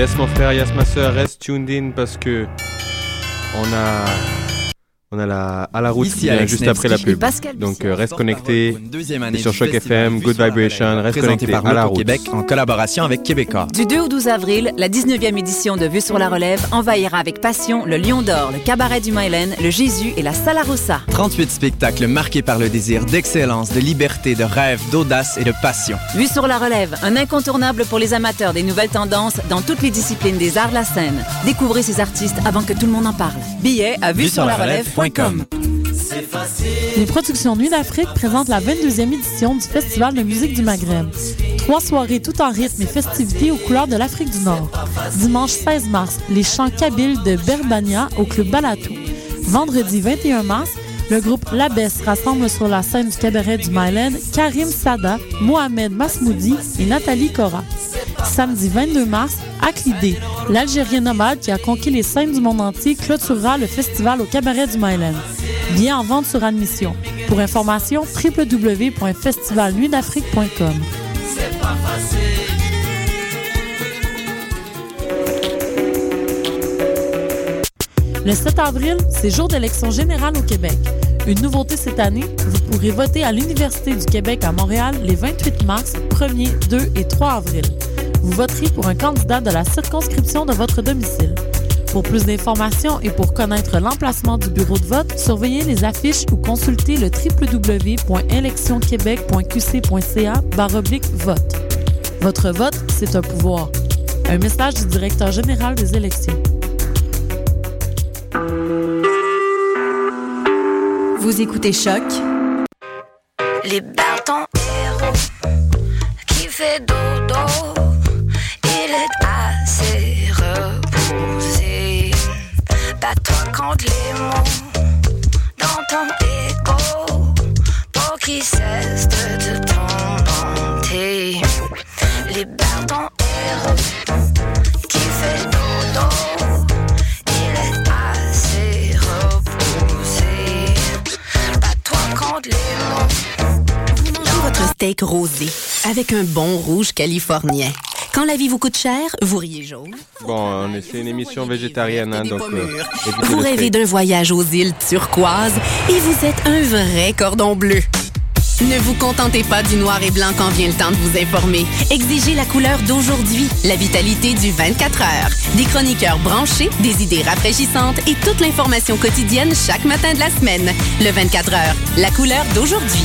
Yes mon frère, yes ma soeur, reste tuned in parce que on a on a la, à la route Ici, qui vient Alex juste Nevsky. après la pub. Pascal Donc euh, reste connecté. pour une deuxième année Et sur Choc FM, Good Vibration, Relève, reste connecté par à la route. Québec en collaboration avec Québécois. Du 2 au 12 avril, la 19e édition de Vue sur la Relève envahira avec passion le Lion d'Or, le Cabaret du Mylène, le Jésus et la Salarossa. 38 spectacles marqués par le désir d'excellence, de liberté, de rêve, d'audace et de passion. Vue sur la Relève, un incontournable pour les amateurs des nouvelles tendances dans toutes les disciplines des arts de la scène. Découvrez ces artistes avant que tout le monde en parle. Billets à vue sur la Les productions Nuit d'Afrique présentent la 22e édition du Festival de musique du Maghreb. Trois soirées tout en rythme et festivités aux couleurs de l'Afrique du Nord. Dimanche 16 mars, les chants kabyles de Berbania au Club Balatou. Vendredi 21 mars, le groupe Labès rassemble sur la scène du cabaret du Mylène Karim Sada, Mohamed Masmoudi et Nathalie Cora. Samedi 22 mars, Aklidé, l'Algérien nomade qui a conquis les scènes du monde entier, clôturera le festival au cabaret du Mylène. Bien en vente sur admission. Pour information, www.festivalnuitdafrique.com. Le 7 avril, c'est jour d'élection générale au Québec. Une nouveauté cette année, vous pourrez voter à l'Université du Québec à Montréal les 28 mars, 1er, 2 et 3 avril. Vous voterez pour un candidat de la circonscription de votre domicile. Pour plus d'informations et pour connaître l'emplacement du bureau de vote, surveillez les affiches ou consultez le www.électionquebec.qc.ca vote. Votre vote, c'est un pouvoir. Un message du directeur général des élections. Vous écoutez Choc Libère ton héros qui fait dodo. Il est assez reposé. Bats-toi contre les mots dans ton ego pour qu'il cesse de te steak rosé avec un bon rouge californien. Quand la vie vous coûte cher, vous riez jaune. Bon, on est c'est une émission végétarienne, hein, donc euh, Vous rêvez d'un voyage aux îles turquoises et vous êtes un vrai cordon bleu. Ne vous contentez pas du noir et blanc quand vient le temps de vous informer. Exigez la couleur d'aujourd'hui, la vitalité du 24 heures. Des chroniqueurs branchés, des idées rafraîchissantes et toute l'information quotidienne chaque matin de la semaine. Le 24 heures, la couleur d'aujourd'hui.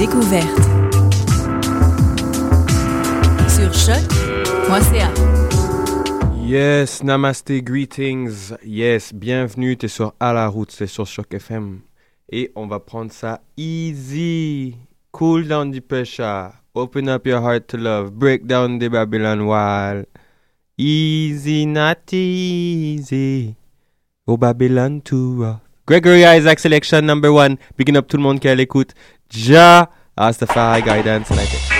découverte. Sur choc.ca. Yes, namaste, greetings. Yes, bienvenue, t'es sur À la route, c'est sur Choc FM. Et on va prendre ça easy. Cool down the pressure. Open up your heart to love. Break down the Babylon wall. Easy, not easy. Oh Babylon rough. Gregory Isaac selection number one. Picking up tout le monde qui est à l'écoute. Ja, Rastafari guidance. And.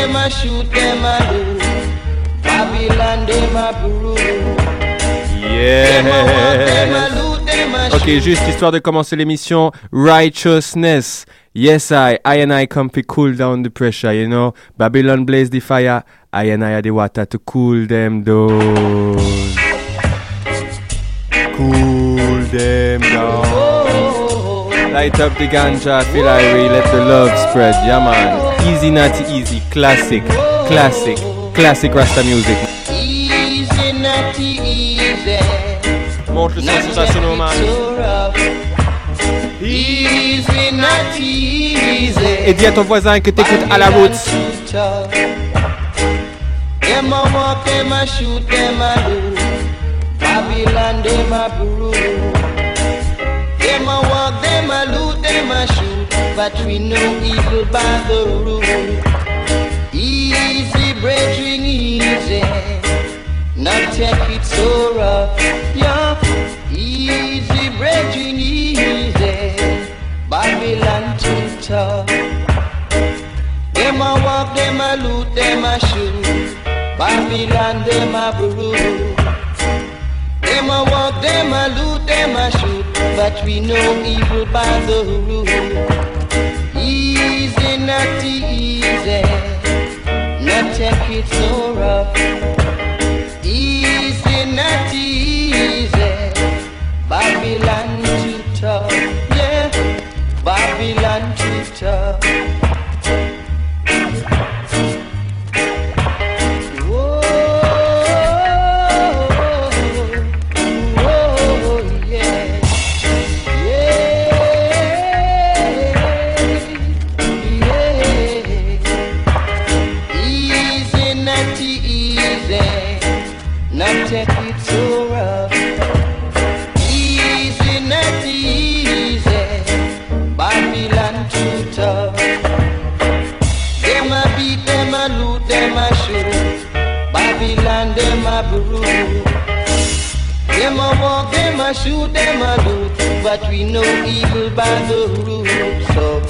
Them a shoot, them a do. Babylon, them a brew. Them a walk, them a Yeah. loot, them a Ok, juste histoire de commencer l'émission, Righteousness. Yes, I, I and I come to cool down the pressure, you know. Babylon blaze the fire, I and I are the water to cool them down. Cool them down. Light up the ganja, feel let the love spread, yeah man. Easy, not easy, classic, classic, classic Rasta music. Easy, not easy. Montre le son. So rough. Easy, not easy. Et dis à ton voisin que t'écoutes à la route. Them a walk, them a shoot, them a do. Babylon, them a brew. But we know evil by the rule. Easy, brethren, easy. Not take it so rough. Yeah. Easy, brethren, easy. Babylon too tough. Them a walk, them a loot, them a shoot. Babylon, them a brew. Them a walk, them a loot, them a shoot. But we know evil by the rule. Not easy. Not take it so rough. Easy, not easy. Babylon too tough. Yeah, Babylon too tough. A shoot, them a loot, but we know evil by the rule. So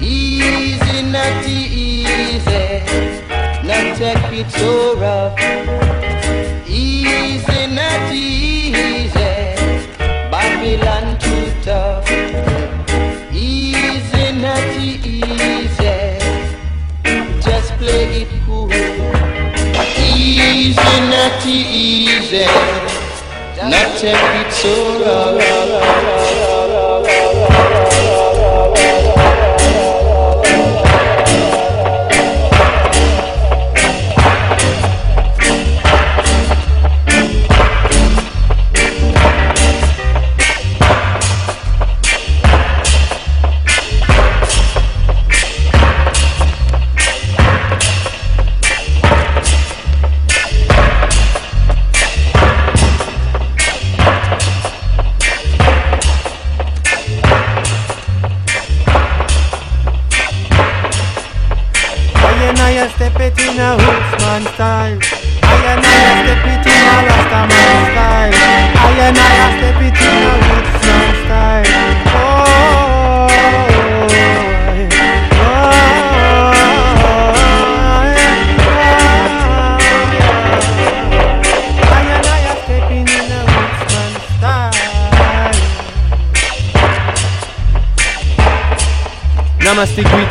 easy, not easy, not take it so rough. Easy, not easy, Babylon too tough. Easy, not easy, just play it cool. Easy, not easy. Not take it so rough.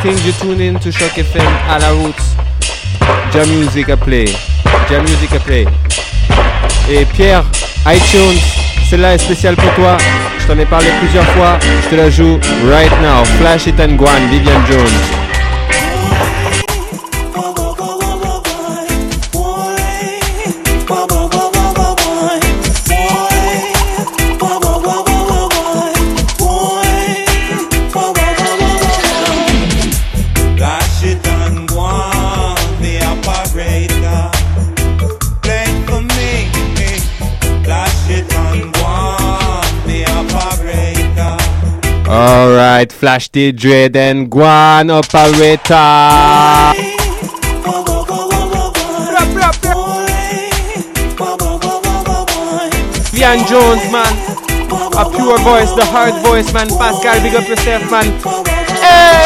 You tune in to Shock FM à la route. Jam Music à play. Jam Music à play. Et Pierre, iTunes, celle-là est spéciale pour toi. Je t'en ai parlé plusieurs fois. Je te la joue right now. Flash and Guan, Vivian Jones. Alright, Flash the Dread and Guan operator. Vivian Jones, man. A pure voice, the hard voice, man. Pascal, big up yourself, man. Hey!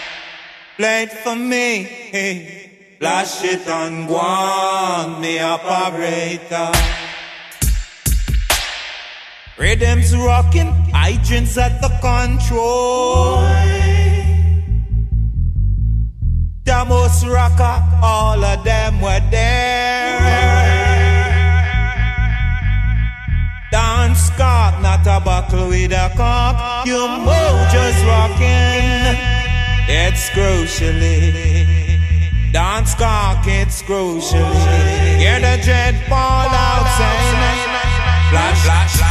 Play for me. Flash it and go me operator. Rhythms rocking, hydrants at the control. Most rocker, all of them were there. Dance cock, not a buckle with a cock. Your mojo's rocking. It's crucially. Dance cock, it's crucially. Hear the dread fall out saying, Flash, flash,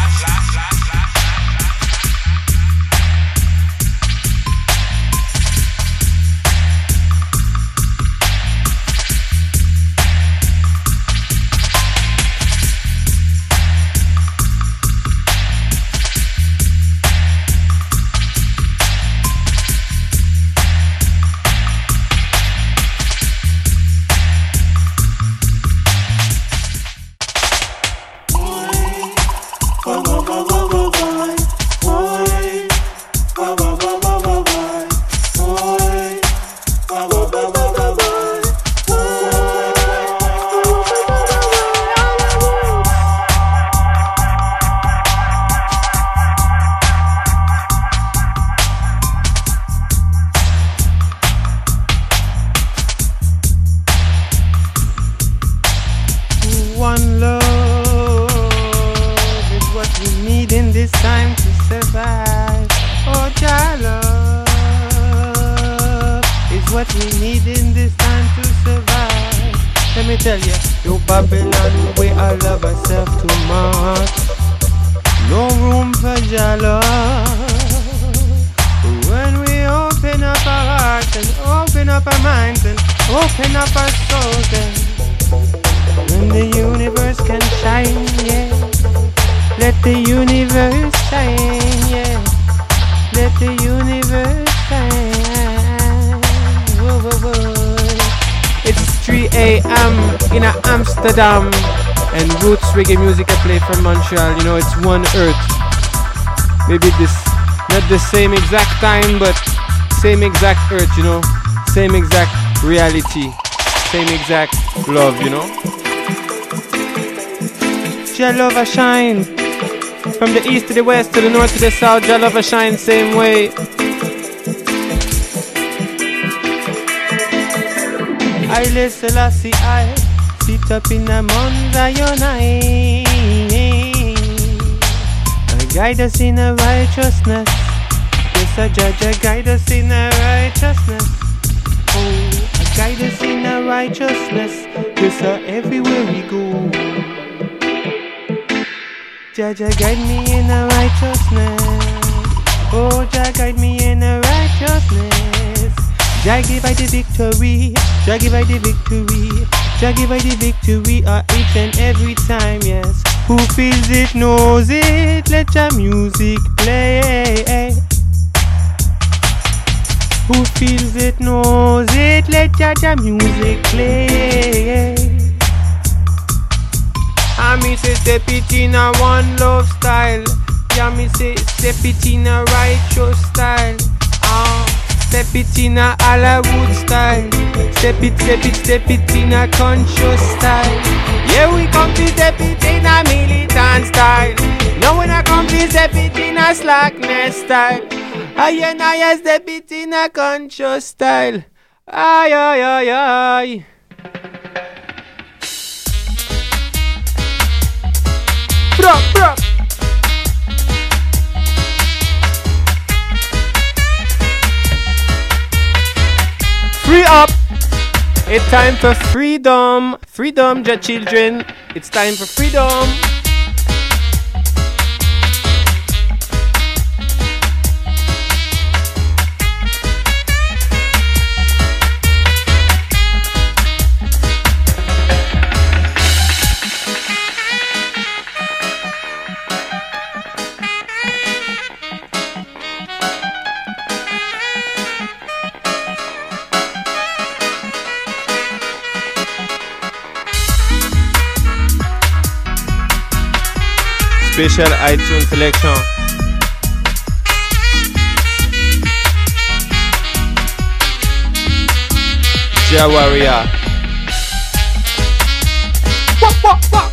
Montreal. You know, it's one earth. Maybe this, not the same exact time, but same exact earth. You know, same exact reality, same exact love. You know. A shine From the east to the west to the north to the south a shine same way I Selassie I Sit up in a Mount Zion I Guide us in a righteousness Yes, a judge, a guide us in a righteousness Oh, a guide us in a righteousness Yes, a everywhere we go Jah guide me in a righteousness. Oh, Jah guide me in a righteousness. Jah give I the victory. Jah give I the victory. Jah give I the victory uh, each and every time, yes. Who feels it knows it. Let your music play. Who feels it knows it. Let your, your music play. I me say step it in a one love style. Yeah, me say step it in a righteous style. Ah, step it in a Hollywood style. Step it, step it, step it in a conscious style. Yeah, we come to step it in a militant style. Now when I come to step it in a slackness style. I and I step it in a conscious style. Ay, ay, ay, ay. Bro, bro. Up. It's time for freedom. Freedom, your children. It's time for freedom. Special iTunes selection. Jawaria. All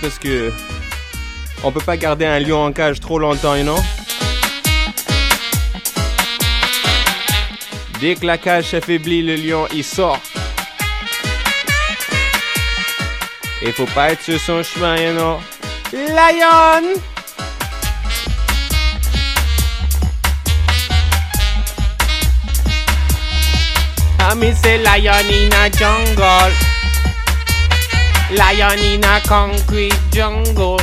Parce que on peut pas garder un lion en cage trop longtemps, know? Dès que la cage s'affaiblit, le lion il sort. Et faut pas être sur son chemin, know? Lion! I'm say lion in a jungle. Lion in a concrete jungle.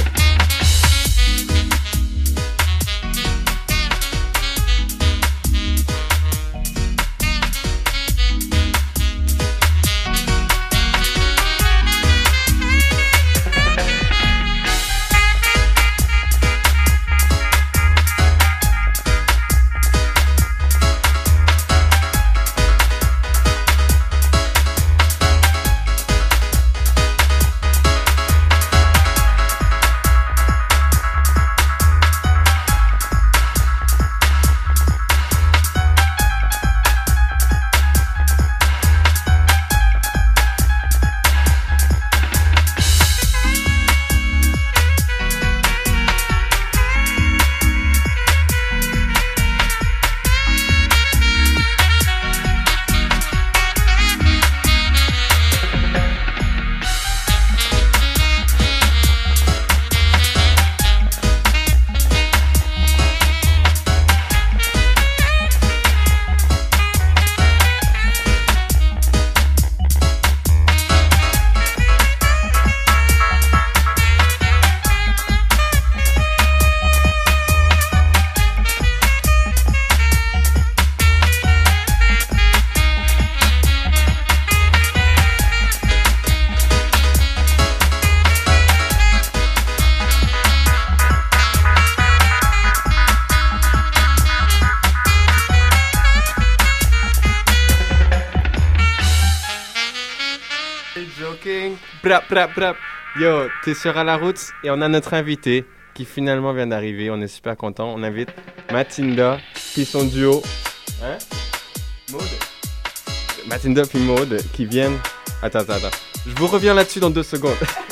Yo, t'es sur à la route et on a notre invité qui finalement vient d'arriver. On est super content. On invite Matinda puis son duo. Hein? Maud. Matinda puis Maud qui viennent. Attends, attends, attends. Je vous reviens là-dessus dans deux secondes.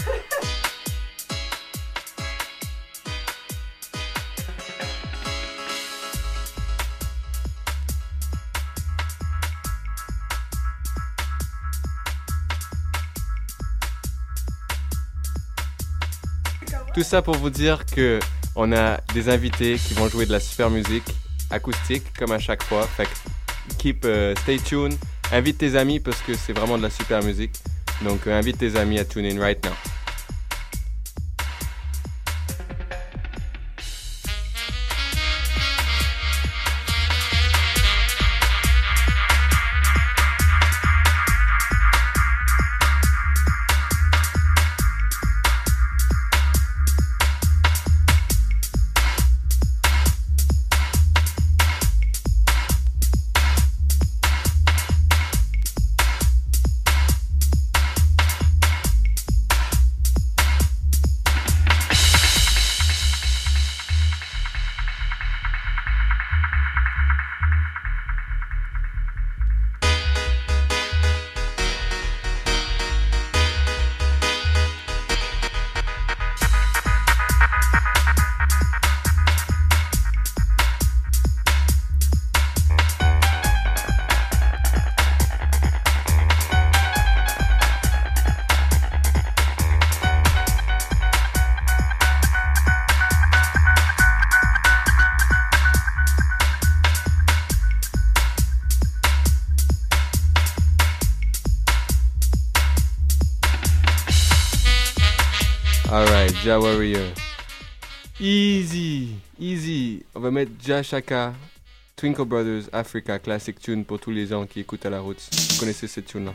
ça pour vous dire que on a des invités qui vont jouer de la super musique acoustique comme à chaque fois. Fait que keep euh, stay tuned. Invite tes amis parce que c'est vraiment de la super musique. Donc euh, invite tes amis à tune in right now. Jashaka, Twinkle Brothers, Africa, Classic Tune pour tous les gens qui écoutent à la route. Vous connaissez cette tune-là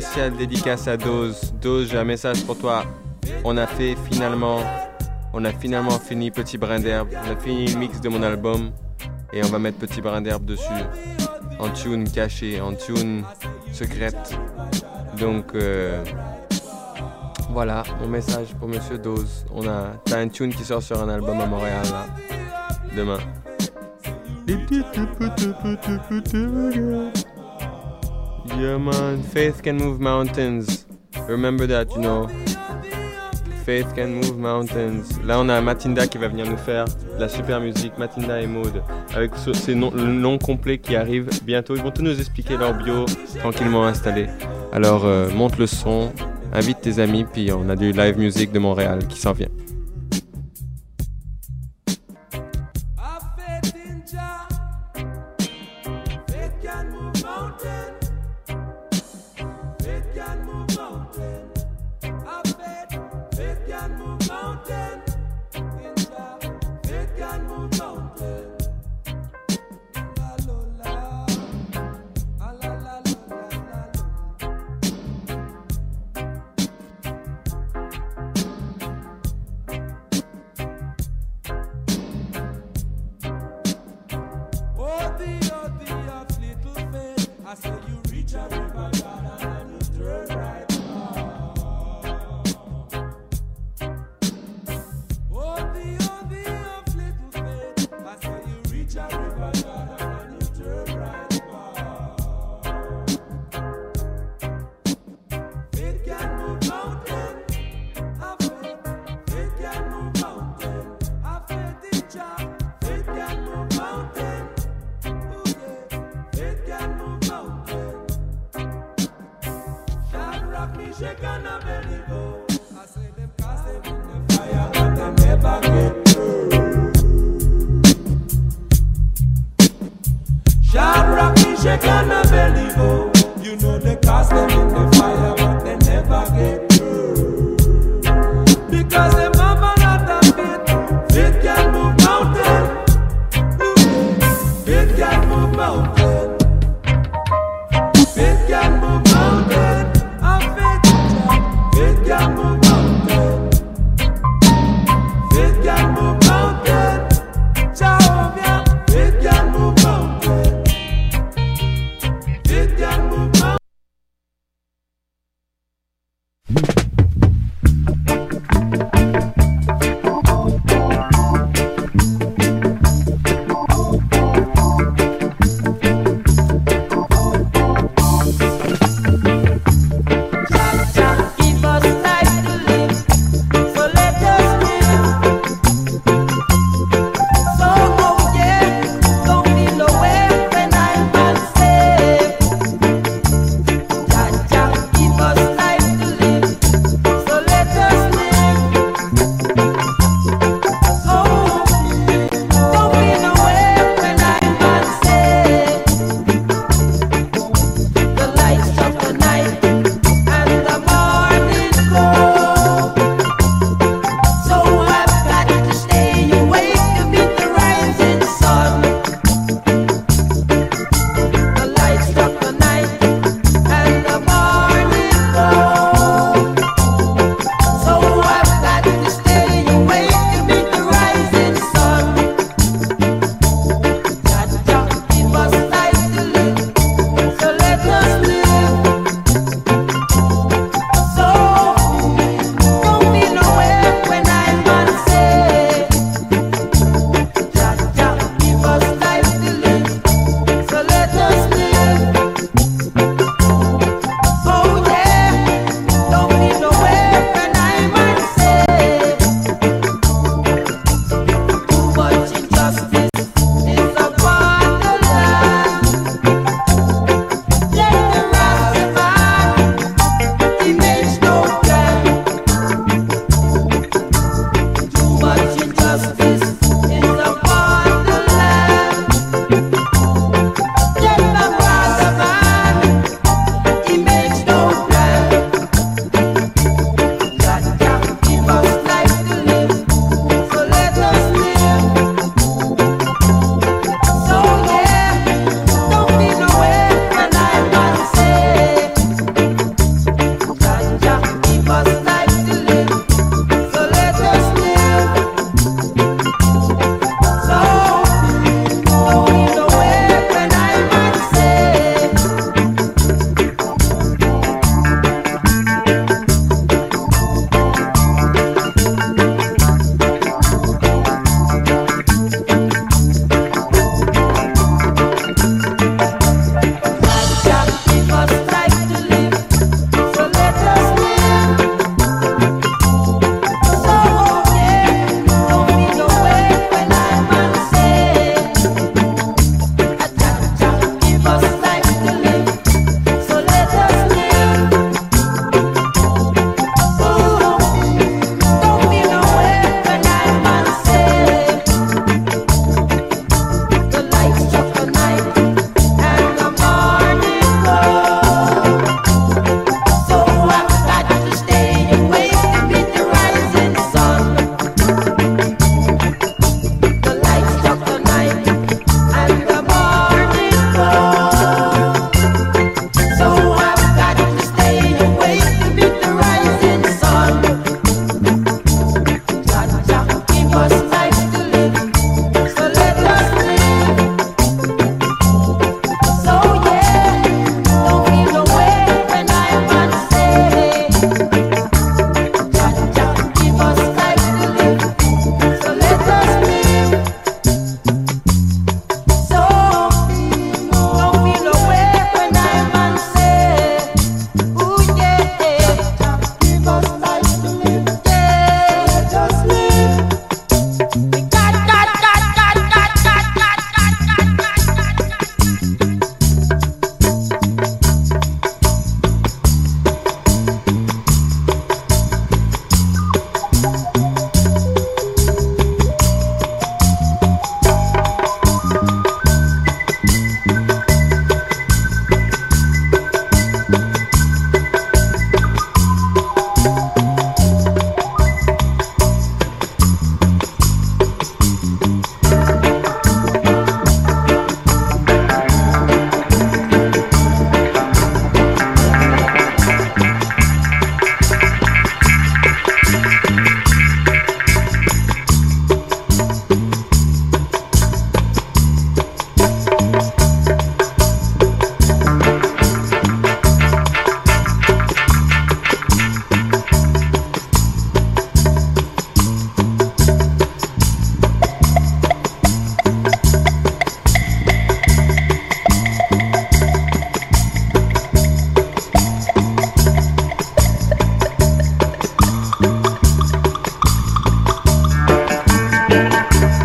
Spécial dédicace à Dose. Dose, j'ai un message pour toi. On a fait finalement, on a finalement fini Petit Brin d'herbe. On a fini le mix de mon album et on va mettre Petit Brin d'herbe dessus. En tune cachée, en tune secrète. Donc euh, voilà, mon message pour Monsieur Dose. On a, t'as un tune qui sort sur un album à Montréal demain. Yeah man, faith can move mountains. Remember that, you know. Faith can move mountains. Là, on a Matinda qui va venir nous faire la super musique, Matinda et Maud, avec ce- ces noms, le nom complet qui arrive bientôt. Ils vont tout nous expliquer leur bio tranquillement installé. Alors, euh, monte le son, invite tes amis, puis on a du live music de Montréal qui s'en vient. Música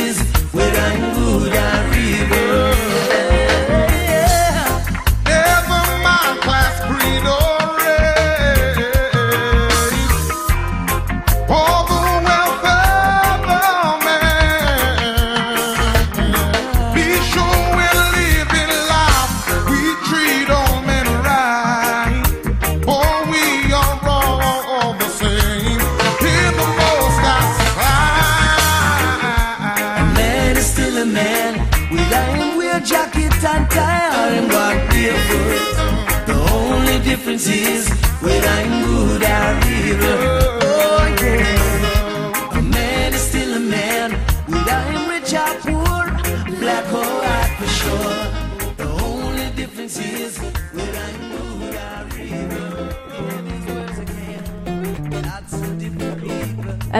is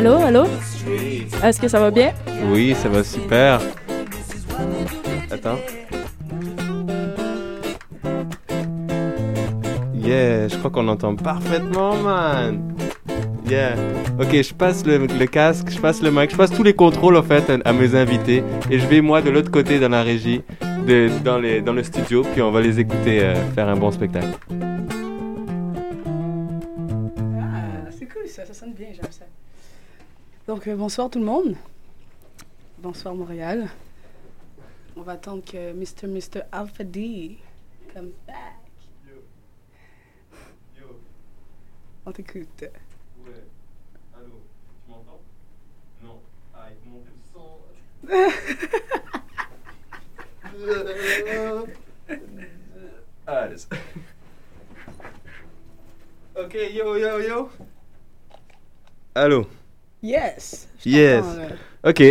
Allô, allô? Est-ce que ça va bien? Oui, ça va super. Attends. Yeah, je crois qu'on entend parfaitement, man. Yeah. Ok, je passe le, le casque, je passe le mic, je passe tous les contrôles en fait à, à mes invités et je vais moi de l'autre côté dans la régie, de, dans, les, dans le studio, puis on va les écouter euh, faire un bon spectacle. Ah, c'est cool ça, ça sonne bien. Donc, euh, bonsoir tout le monde. Bonsoir Montréal. On va attendre que Mr. Mr. Alpha D come back. On t'écoute. Ouais. Allô, tu m'entends? Non. Ah, il faut monter le son. ah, ok, yo, yo, yo. Allô Yes. Yes. là. Ok,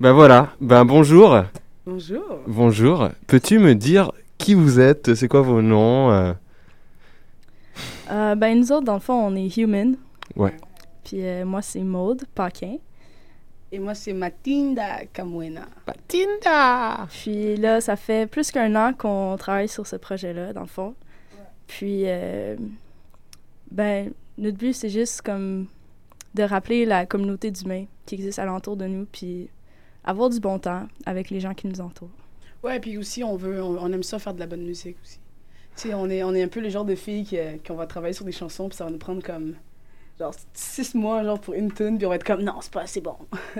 ben voilà. Ben bonjour. Bonjour. Bonjour. Peux-tu me dire qui vous êtes? C'est quoi vos noms euh? Euh, ben, nous autres, dans le fond, on est human. Ouais. Puis euh, moi, c'est Maude Paquin. Et moi, c'est Matinda Camuena. Matinda! Puis là, ça fait plus qu'un an qu'on travaille sur ce projet-là, dans le fond. Puis, euh, ben, notre but, c'est juste comme de rappeler la communauté d'humains qui existe alentour de nous, puis avoir du bon temps avec les gens qui nous entourent. Ouais, puis aussi, on veut, on, on aime ça faire de la bonne musique aussi. Tu sais, on est, on est un peu le genre de filles qui, euh, qu'on va travailler sur des chansons, puis ça va nous prendre comme, genre, six mois, genre, pour une tune, puis on va être comme, non, c'est pas assez bon.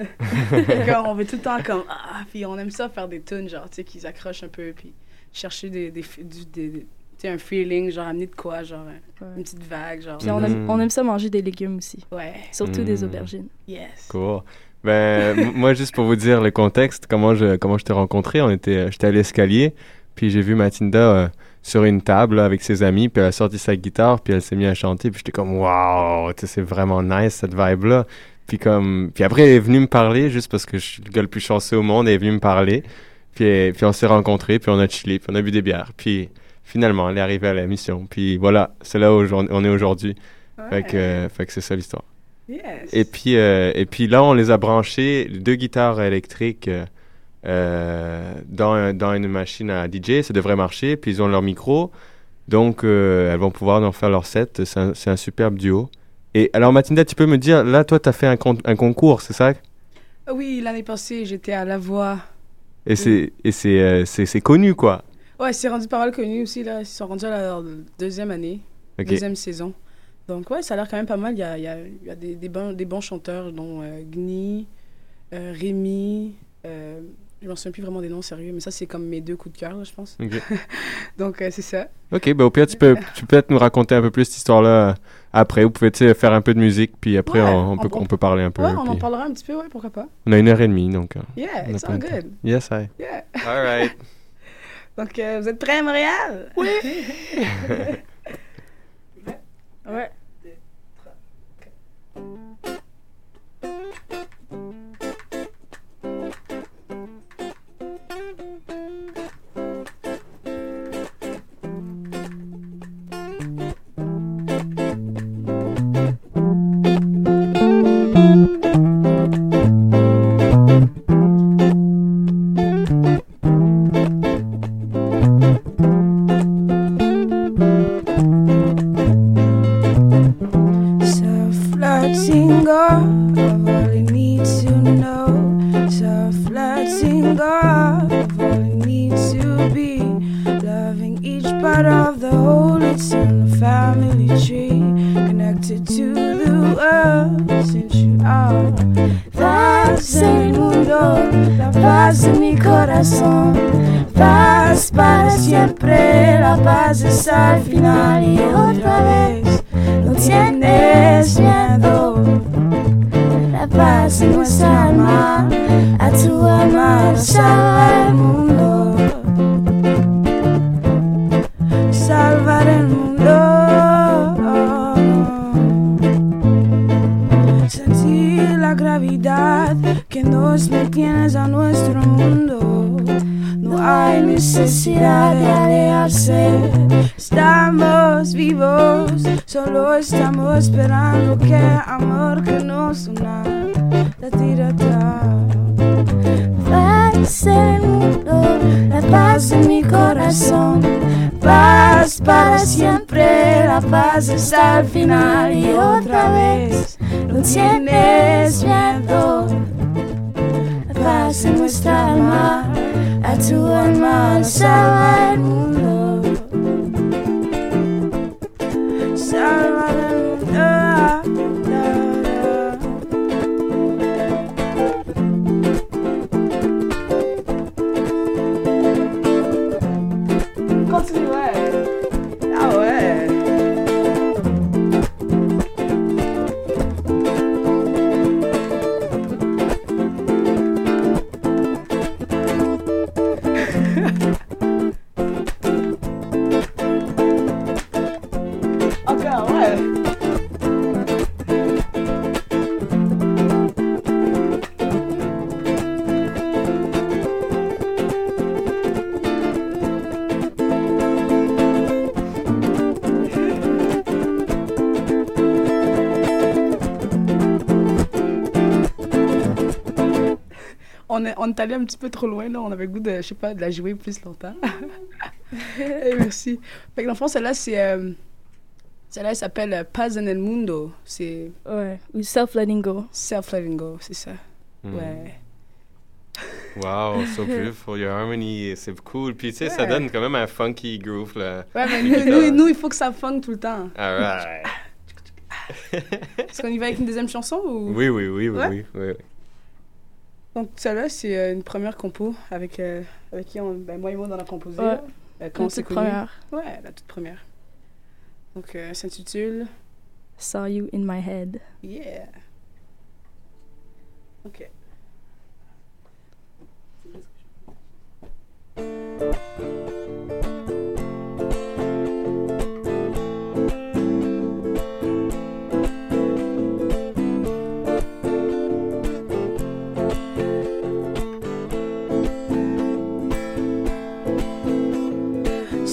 Comme, on veut tout le temps comme, ah, puis on aime ça faire des tunes, genre, tu sais, qui s'accrochent un peu, puis chercher des, des, du- des- des- sais, un feeling, genre, amener de quoi, genre, euh, une petite vague, genre. Puis on, aime, on aime ça manger des légumes aussi. Ouais. Surtout des Mm. aubergines. Yes. Cool. Ben, moi, juste pour vous dire le contexte, comment je, comment je t'ai rencontré, on était, j'étais à l'escalier, puis j'ai vu Matinda euh, sur une table là, avec ses amis, puis elle a sorti sa guitare, puis elle s'est mise à chanter, puis j'étais comme, waouh, tu sais, c'est vraiment nice cette vibe-là. Puis comme, puis après, elle est venue me parler, juste parce que je suis le gars le plus chanceux au monde, elle est venue me parler, puis, puis on s'est rencontrés, puis on a chillé, puis on a bu des bières, puis finalement, elle est arrivée à la mission, puis voilà, c'est là où on est aujourd'hui. Fait que, euh, que c'est ça l'histoire. Yes. Et puis, euh, et puis là, on les a branchés, deux guitares électriques, euh, dans, dans une machine à DJ. Ça devrait marcher. Puis ils ont leur micro. Donc, elles vont pouvoir en faire leur set. C'est un, un superbe duo. Et alors, Mathilda, tu peux me dire, là, toi, tu as fait un, con- un concours, c'est ça? Oui, l'année passée, j'étais à La Voix. Et c'est- c'est connu, quoi. Ouais, c'est rendu pas mal connu aussi, là. Ils sont rendus à leur deuxième année, deuxième saison. Donc, ouais, ça a l'air quand même pas mal. Il y a, il y a, il y a des, des, bons, des bons chanteurs, dont euh, Gni, euh, Rémi. Euh, je m'en souviens plus vraiment des noms sérieux, mais ça, c'est comme mes deux coups de cœur, là, je pense. Donc, euh, c'est ça. Ok, ben au pire, tu peux, tu peux peut-être nous raconter un peu plus cette histoire-là euh, après. Vous pouvez tu sais, faire un peu de musique, puis après, Ouais, on, on peut, on- on peut parler un peu. Ouais, on en parlera un petit peu, ouais, pourquoi pas. On a une heure et demie, donc. Yeah, it's all good. Yes, I. Yeah. All right. Donc, euh, vous êtes prêts à Montréal? Oui! ouais. On est, on est allé un petit peu trop loin, là. On avait le goût de, je sais pas, de la jouer plus longtemps. Eh, merci. Fait que dans le fond, celle-là, c'est... euh, celle-là, elle s'appelle euh, Paz en el Mundo. C'est... Ouais. Ou Self-Letting Go. Self-Letting Go, c'est ça. Hmm. Ouais. Wow, so beautiful. Your harmony, c'est cool. Puis, tu sais, ça donne quand même un funky groove, là. Ouais, mais nous, guitares. nous, nous, il faut que ça funk tout le temps. Alright. Est-ce qu'on y va avec une deuxième chanson ou... Oui, oui, oui, oui, Ouais? oui, oui. Donc, celle-là, c'est euh, une première compo avec, euh, avec qui on, ben, moi et moi, on en a composé. Ouais. Euh, quand La on toute première. Ouais, la toute première. Donc, euh, ça s'intitule Saw You in My Head. Yeah. Ok.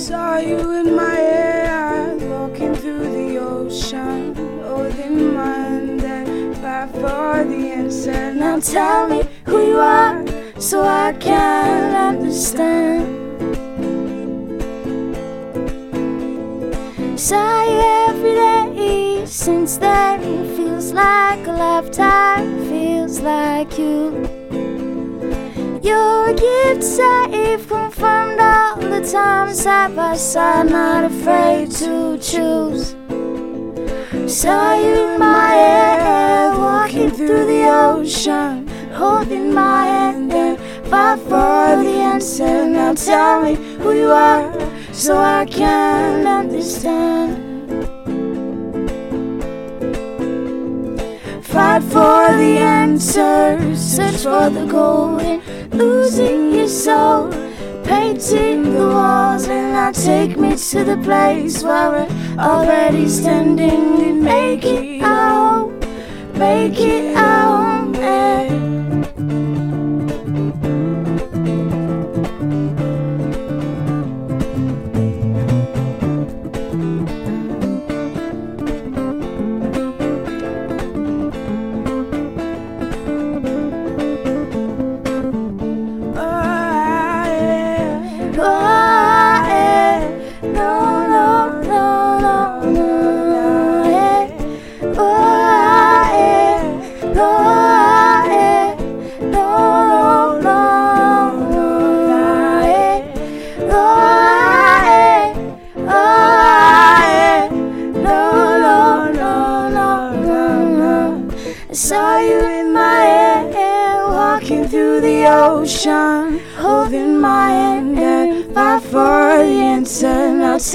Saw you in my head, walking through the ocean, holding hand and fight for the answer. Now tell me who you are, so I can understand. Saw you every day since then. Feels like a lifetime, feels like you. You're a gift safe, confirmed all the time, side by side, not afraid to choose. Saw you in my head, walking through the ocean, holding my hand and fight for the answer. Now tell me who you are, so I can understand. Fight for the answers, search for the gold, and losing your soul. Painting the walls, and now take me to the place where we're already standing and make it out. Make it our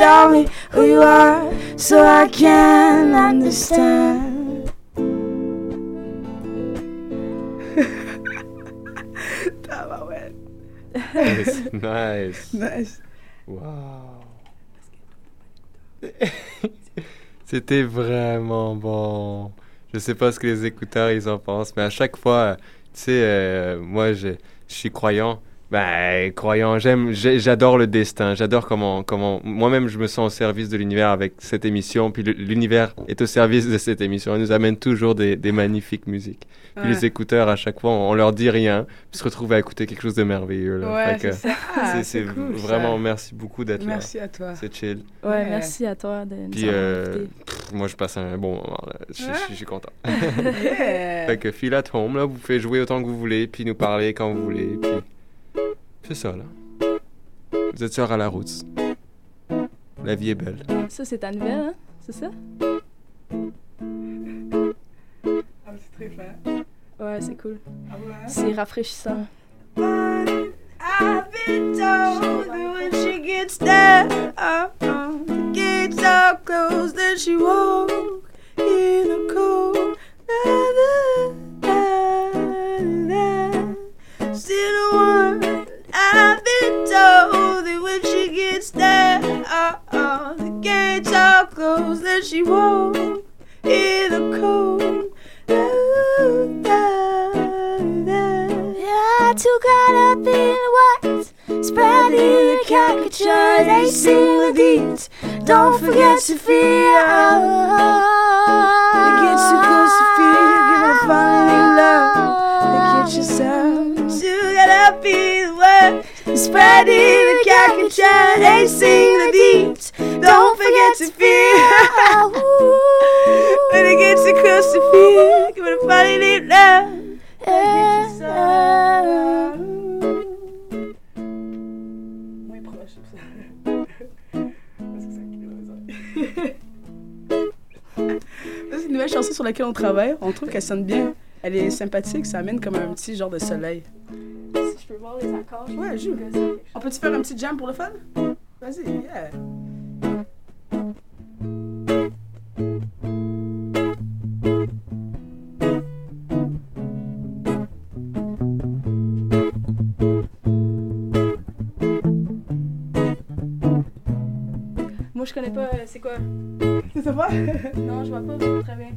tell me who you are so I can understand. Tabarouette. Nice. nice. Nice. Wow. C'était vraiment bon. Je sais pas ce que les écouteurs ils en pensent, mais à chaque fois, tu sais, euh, moi je suis croyant. Ben, croyant, j'aime, j'ai- j'adore le destin, j'adore comment, comment, moi-même je me sens au service de l'univers avec cette émission, puis l'univers est au service de cette émission. Elle nous amène toujours des, des magnifiques musiques. Puis Ouais. les écouteurs, à chaque fois, on, on leur dit rien, puis se retrouvent à écouter quelque chose de merveilleux. Là. Ouais, c'est. Ah, c'est- cool, vraiment, ça. merci beaucoup d'être là. Merci à toi. C'est chill. Ouais, merci à toi de nous Puis, avoir euh, pff, moi, je passe un bon moment. là. Je, suis content. Yeah. fait que feel at home, là, vous pouvez jouer autant que vous voulez, puis nous parler quand vous voulez. Puis c'est ça, là. Vous êtes sur à la route. La vie est belle. Ça, c'est ta nouvelle, hein? C'est ça? Ah, c'est très. Ouais, c'est cool. Ah ouais? C'est rafraîchissant. I've been told that when she gets there, uh, uh, the gates are closed, then she walk in the cold. Da, da, da, da. Still the one. I've been told that when she gets there, uh, the gates are closed, then she won't hear the cold. Da, da, da. Yeah, I too caught up in the what? Spreading the caricature, they sing the deeds. Don't forget to feel. It gets too close to feel, give it a funny love. They get yourself. Too caught up in? Spreading the caricature, they sing the deeds. Don't forget to feel. When it gets too close to feel, give it a funny deep love. Proche, c'est. Ça, C'est une nouvelle chanson sur laquelle on travaille. On trouve qu'elle sonne bien. Elle est sympathique, ça amène comme un petit genre de soleil. Peux voir les accords, Ouais, joue. On peut-tu faire un petit jam pour le fun? Vas-y, yeah. Moi, je connais pas. euh, C'est quoi? Tu sais pas? Non, je vois pas très bien.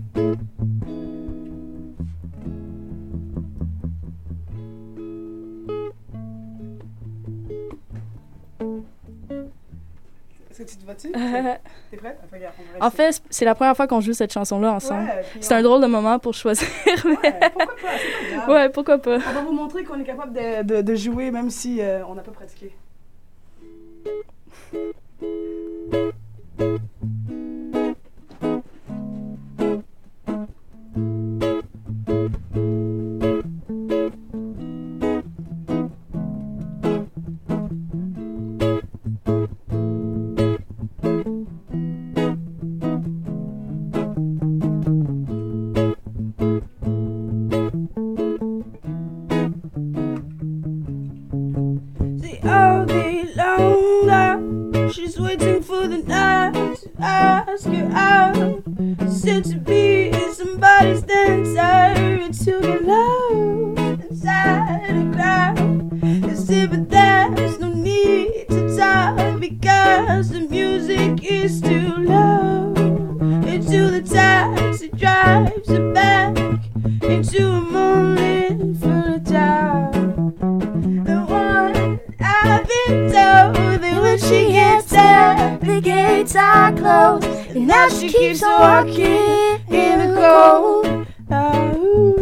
Est-ce que tu te vas-tu? T'es prête? Attends, regarde, on va En fait, c'est la première fois qu'on joue cette chanson-là ensemble. Ouais, c'est on- un drôle de moment pour choisir. mais- Pourquoi pas? Ouais, pourquoi pas? On va vous montrer qu'on est capable de, de- de jouer même si euh, on n'a pas pratiqué. Said to be in somebody's dancer to get lost inside a crowd. And said, but there's no need to talk because the music is too loud. Into the taxi drives her back into the gates are closed, and now she keeps on walking in the cold. Ah,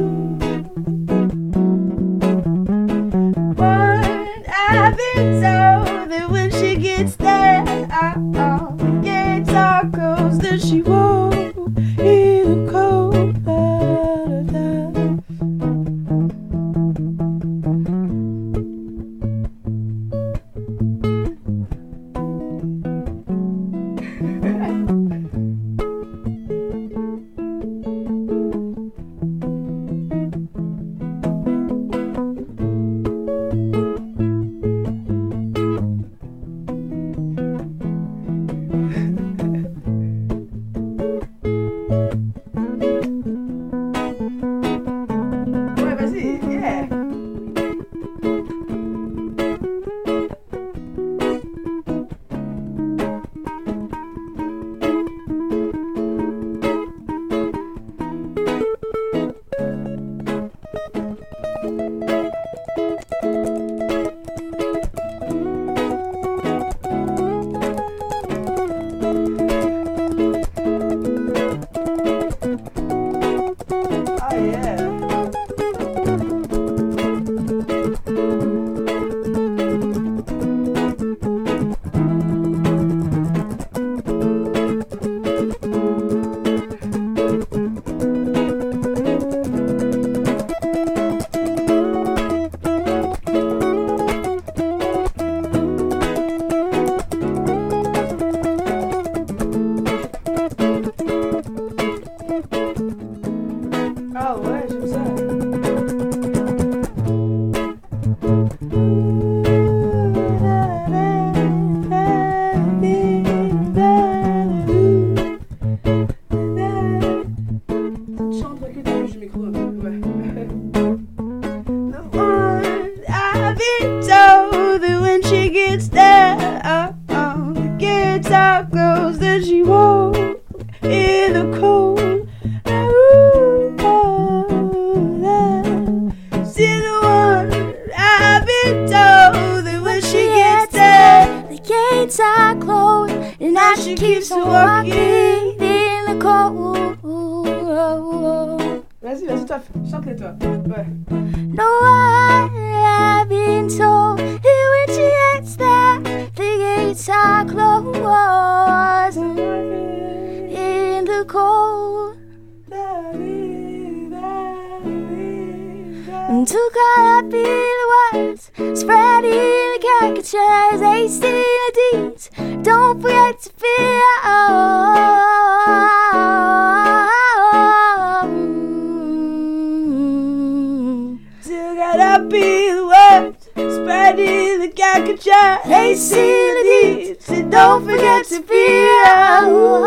the caricature, hasting the deeds. And don't forget to feel.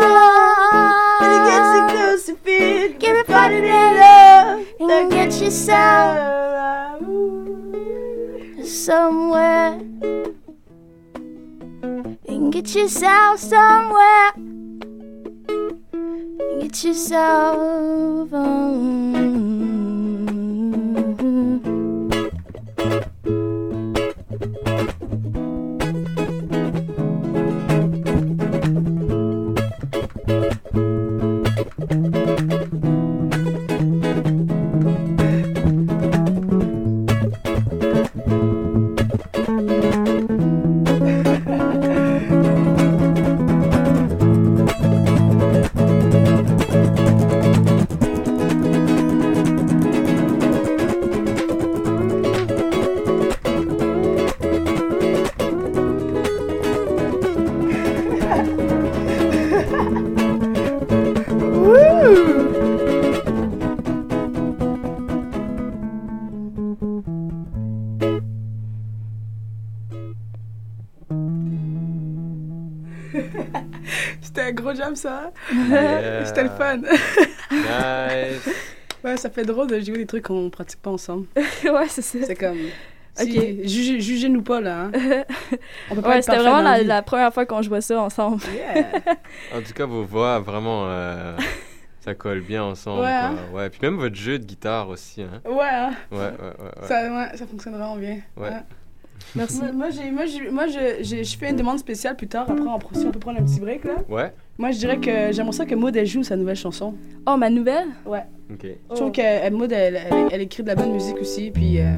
When it gets too close to feel, give it part of that love and get yourself somewhere. And get yourself somewhere. And get yourself. Um, C'était le fun. Nice. Ouais, ça fait drôle de jouer des trucs qu'on pratique pas ensemble. ouais, c'est ça. C'est comme. Ok. Si, jugez- Jugez-nous pas, là. Hein. On peut pas Ouais, c'était vraiment la, première fois qu'on jouait ça ensemble. En tout cas, vos voix, vraiment, euh, ça colle bien ensemble. Ouais, quoi. hein? ouais. Puis même votre jeu de guitare aussi. Hein. Ouais, hein. Ouais, ouais, ouais. ouais. Ça, ouais, ça fonctionne vraiment bien. Ouais. Merci. Moi, moi, j'ai, moi, j'ai, moi je, j'ai- je fais une demande spéciale plus tard. Après, on, si on peut prendre un petit break, là. Ouais. Moi, je dirais que j'aimerais ça que Maud, elle joue sa nouvelle chanson. Oh, ma nouvelle? Ouais. Ok. Je Oh. trouve que euh, Maud, elle, elle, elle écrit de la bonne musique aussi. Puis, euh,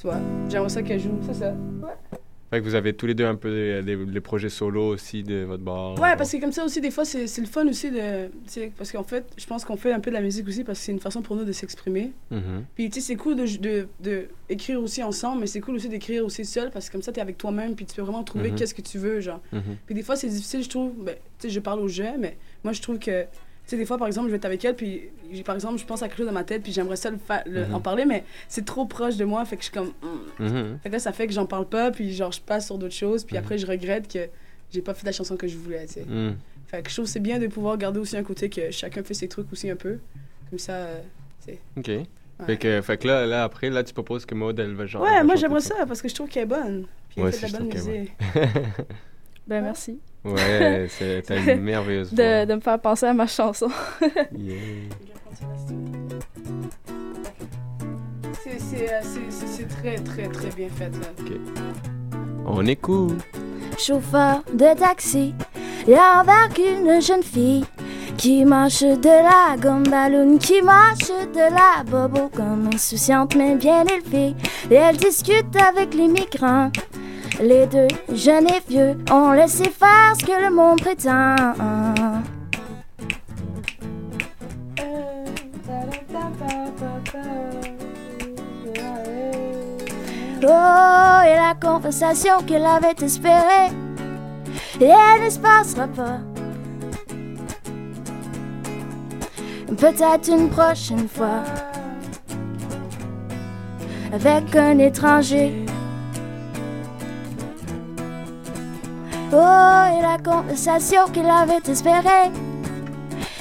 tu vois, j'aimerais ça qu'elle joue. C'est ça. Ouais. Fait que vous avez tous les deux un peu des projets solo aussi de votre bar. Ouais, parce que comme ça aussi, des fois, c'est le fun aussi de. Parce qu'en fait, je pense qu'on fait un peu de la musique aussi parce que c'est une façon pour nous de s'exprimer. Mhm. Puis, tu sais, c'est cool de, de, de écrire aussi ensemble, mais c'est cool aussi d'écrire aussi seul parce que comme ça, t'es avec toi-même, puis tu peux vraiment trouver Mhm. qu'est-ce que tu veux, genre. Mhm. Puis des fois, c'est difficile, je trouve. Ben, tu sais, je parle au jeu, mais moi, je trouve que. Tu sais, des fois, par exemple, je vais être avec elle, puis par exemple, je pense à quelque chose dans ma tête, puis j'aimerais ça le fa- le- Mhm. en parler, mais c'est trop proche de moi, fait que je suis comme. hmm. Mhm. Fait que là, ça fait que j'en parle pas, puis genre, je passe sur d'autres choses, puis Mhm. après, je regrette que j'ai pas fait la chanson que je voulais, tu sais. Fait que je trouve que c'est bien de pouvoir garder aussi un côté que chacun fait ses trucs aussi un peu. Comme ça, euh, tu sais. Ok. Fait, que, fait que là, là, après, là, tu proposes que Maud, elle va genre. Ouais, moi j'aimerais ça. parce que je trouve qu'elle est bonne. Puis elle fait de la bonne musique. Ben, merci. Ouais, c'est- t'as une merveilleuse voix. de, de me faire penser à ma chanson. Yeah. C'est- C'est euh, c'est- très, très, très bien fait, là. On écoute. chauffeur de taxi, il embarque une jeune fille qui marche de la gomme ballon, qui marche de la bobo comme insouciante mais bien élevée. Et elle discute avec les migrants. Les deux, jeunes et vieux, ont laissé faire ce que le monde prétend. Oh, et la conversation qu'elle avait espérée, elle ne se passera pas. Peut-être une prochaine fois, avec un étranger. Oh, et la conversation qu'elle avait espérée,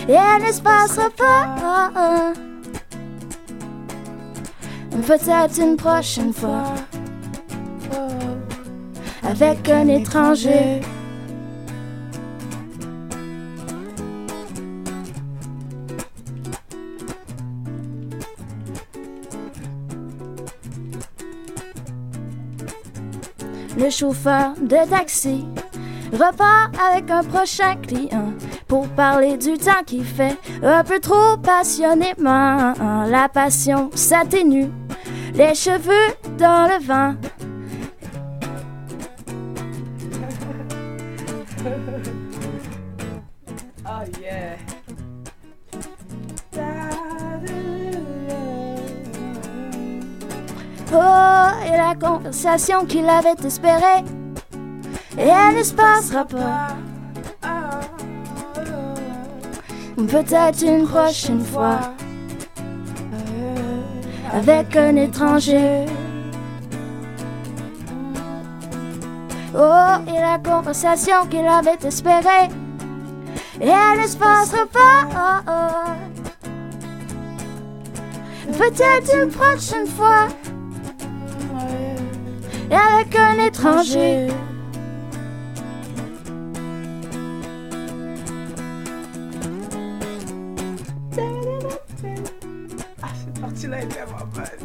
et elle ne se passera pas. Peut-être une prochaine fois, avec un étranger. Le chauffeur de taxi repart avec un prochain client pour parler du temps qu'il fait un peu trop passionnément. La passion s'atténue, les cheveux dans le vent. Oh yeah. Oh, et la conversation qu'il avait espérée, et elle ne se passera pas. Peut-être une prochaine fois, avec un étranger. Oh, et la conversation qu'il avait espérée, et elle ne se passera pas. Peut-être une prochaine fois, avec un étranger. like that, my butt.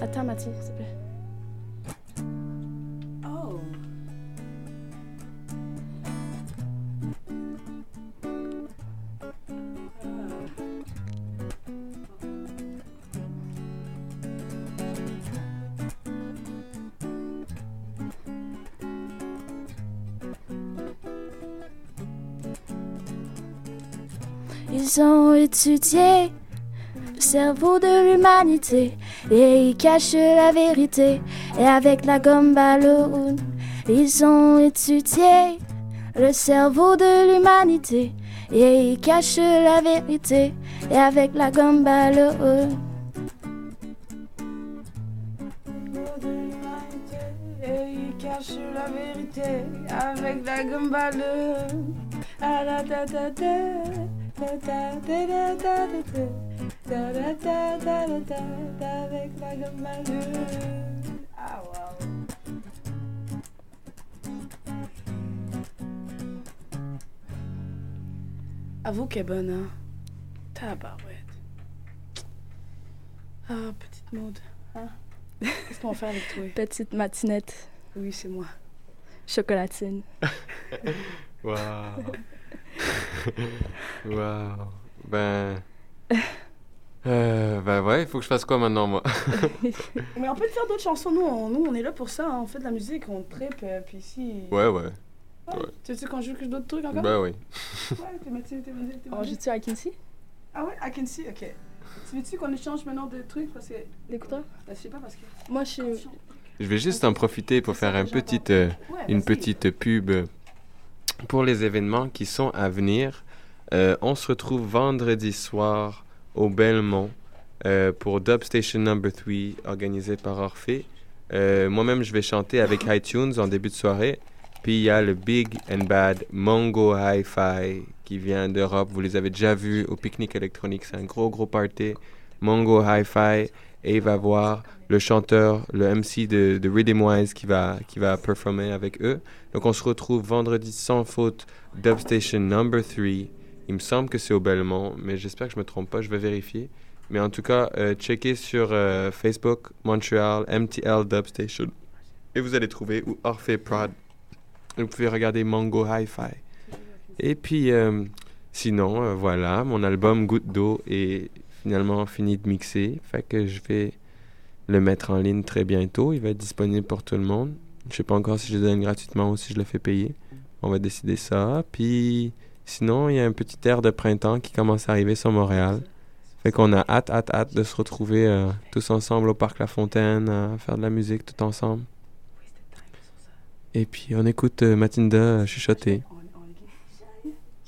Attends, Mathilde, s'il te plaît. Étudié le cerveau de l'humanité et ils cachent la vérité. Et avec la gomme ballon, ils ont étudié le cerveau de l'humanité et ils cachent la vérité. Et avec la gomme ballon. Cache la vérité avec la gomme ballon. Avec gomme. Ah wow. Avoue qu'elle est bonne, hein. Tabarouette. Ah, petite mode. Hein? Qu'est-ce qu'on va faire avec toi? Petite matinette. Oui, c'est moi. Chocolatine. Waouh. Waouh. Ben. Euh, ben ouais, il faut que je fasse quoi maintenant, moi? Mais on peut faire d'autres chansons. Nous, on, nous, on est là pour ça. hein. On fait de la musique, on tripe. euh, puis ici. ouais, ouais. Ouais. Tu veux qu'on joue d'autres trucs encore? Ben oui. Ouais, t'es motivé, t'es motivé, t'es On joue-tu à Kinsey? Ah ouais, I can see, ok. Tu veux-tu qu'on échange maintenant de trucs? Parce que. L'écouteur? Ben, je sais pas parce que. Moi, je suis. Je vais juste en profiter pour faire un petite, euh, une petite pub pour les événements qui sont à venir. Euh, on se retrouve vendredi soir au Belmont euh, pour Dub Station Number 3 organisé par Orphée. Euh, Moi-même, je vais chanter avec iTunes en début de soirée. Puis il y a le Big and Bad Mongo Hi-Fi qui vient d'Europe. Vous les avez déjà vus au pique-nique électronique. C'est un gros, gros party. Mongo Hi-Fi. Et il va voir le chanteur, le MC de, de Rhythm Wise qui va, qui va performer avec eux. Donc on se retrouve vendredi sans faute, Dub Station Number 3. Il me semble que c'est au Belmont, mais j'espère que je me trompe pas, je vais vérifier. Mais en tout cas, euh, checkez sur euh, Facebook, Montreal, MTL Dub Station. Et vous allez trouver, ou Orphée Prod. Et Vous pouvez regarder Mongo Hi-Fi. Et puis, euh, sinon, voilà, mon album Goutte d'eau est finalement fini de mixer. Fait que je vais le mettre en ligne très bientôt. Il va être disponible pour tout le monde. Je sais pas encore si je le donne gratuitement ou si je le fais payer. On va décider ça. Puis, sinon, il y a un petit air de printemps qui commence à arriver sur Montréal. Fait qu'on a hâte, hâte, hâte de se retrouver euh, tous ensemble au Parc La Fontaine, à faire de la musique tout ensemble. Et puis, on écoute euh, Matinda euh, chuchoter.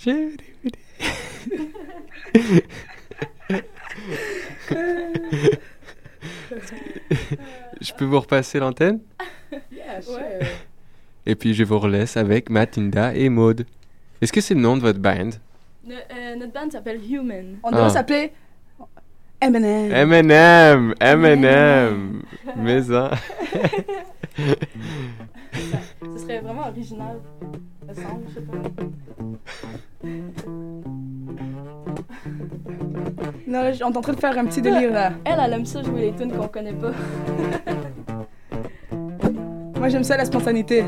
Je peux vous repasser l'antenne? Yeah, sure. Et puis, je vous relaisse avec Matinda et Maud. Est-ce que c'est le nom de votre band? Ne- euh, notre band s'appelle Human. On doit Ah. s'appeler Eminem. M&M! M&M! Mais hein? Ce serait vraiment original. Ça semble, je sais pas. Non, là, on est en train de faire un petit délire là. Elle, elle aime ça jouer les tunes qu'on connaît pas. Moi, j'aime ça la spontanéité.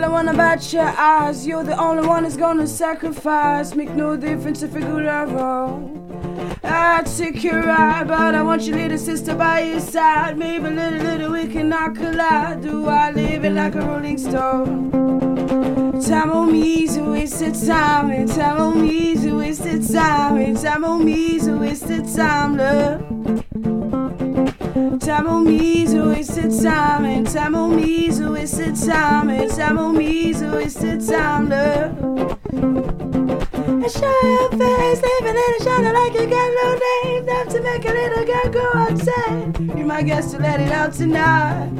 You tell anyone about your eyes. You're the only one who's gonna sacrifice. Make no difference if you're good or wrong. I take your ride, but I want your little sister by your side. Maybe little, little we cannot collide. Do I live it like a rolling stone? Time on me is a wasted time, and time on me is a wasted time, and time on me is a wasted time, love. Time on me is a wasted time, and time on me is a wasted time, and time on me is a wasted time, love. And show your face, living in a shadow like you got no name. Make a little girl go outside. You might guess to let it out tonight.